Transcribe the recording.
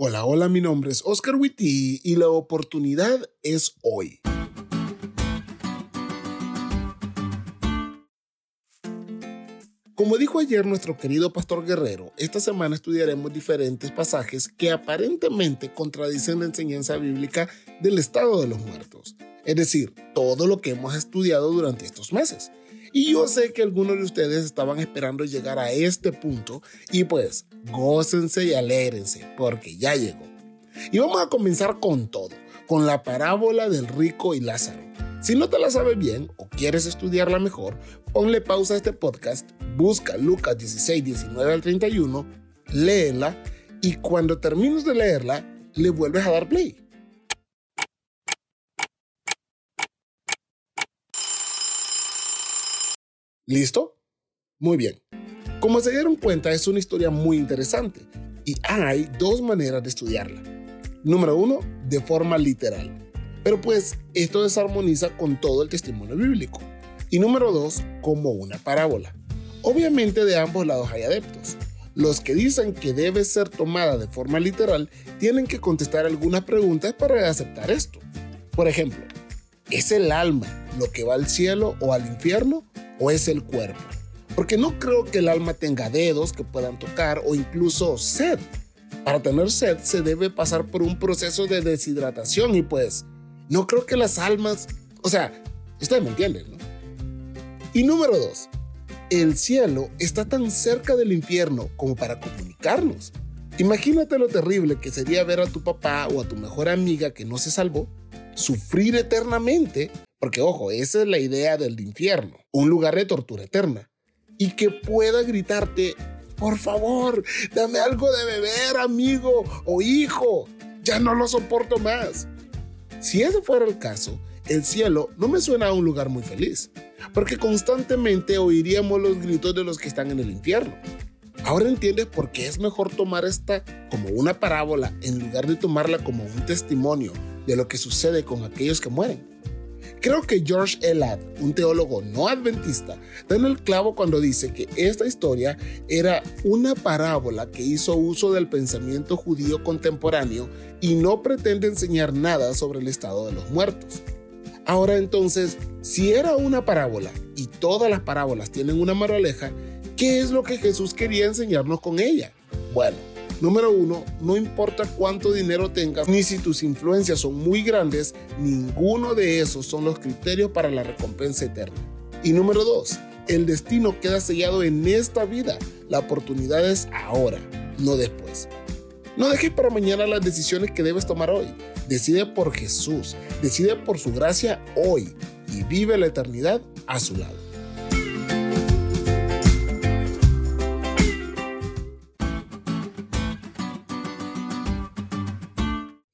Hola, hola, mi nombre es Oscar Witty y la oportunidad es hoy. Como dijo ayer nuestro querido pastor Guerrero, esta semana estudiaremos diferentes pasajes que aparentemente contradicen la enseñanza bíblica del estado de los muertos, es decir, todo lo que hemos estudiado durante estos meses. Y yo sé que algunos de ustedes estaban esperando llegar a este punto y pues gócense y alégrense porque ya llegó. Y vamos a comenzar con todo, con la parábola del rico y Lázaro. Si no te la sabes bien o quieres estudiarla mejor, ponle pausa a este podcast, busca Lucas 16, 19 al 31, léela y cuando termines de leerla, le vuelves a dar play. ¿Listo? Muy bien. Como se dieron cuenta, es una historia muy interesante y hay dos maneras de estudiarla. Número uno, de forma literal. Pero pues esto desarmoniza con todo el testimonio bíblico. Y número dos, como una parábola. Obviamente de ambos lados hay adeptos. Los que dicen que debe ser tomada de forma literal tienen que contestar algunas preguntas para aceptar esto. Por ejemplo, ¿es el alma lo que va al cielo o al infierno o es el cuerpo. Porque no creo que el alma tenga dedos que puedan tocar o incluso sed. Para tener sed se debe pasar por un proceso de deshidratación y pues no creo que las almas, o sea, ustedes me entienden, ¿no? Y número dos, el cielo está tan cerca del infierno como para comunicarnos. Imagínate lo terrible que sería ver a tu papá o a tu mejor amiga que no se salvó sufrir eternamente porque ojo, esa es la idea del infierno, un lugar de tortura eterna. Y que pueda gritarte, por favor, dame algo de beber, amigo o hijo, ya no lo soporto más. Si ese fuera el caso, el cielo no me suena a un lugar muy feliz, porque constantemente oiríamos los gritos de los que están en el infierno. Ahora entiendes por qué es mejor tomar esta como una parábola en lugar de tomarla como un testimonio de lo que sucede con aquellos que mueren. Creo que George Elad, un teólogo no adventista, da en el clavo cuando dice que esta historia era una parábola que hizo uso del pensamiento judío contemporáneo y no pretende enseñar nada sobre el estado de los muertos. Ahora entonces, si era una parábola y todas las parábolas tienen una moraleja, ¿qué es lo que Jesús quería enseñarnos con ella? Bueno, Número uno, no importa cuánto dinero tengas, ni si tus influencias son muy grandes, ninguno de esos son los criterios para la recompensa eterna. Y número dos, el destino queda sellado en esta vida. La oportunidad es ahora, no después. No dejes para mañana las decisiones que debes tomar hoy. Decide por Jesús, decide por su gracia hoy y vive la eternidad a su lado.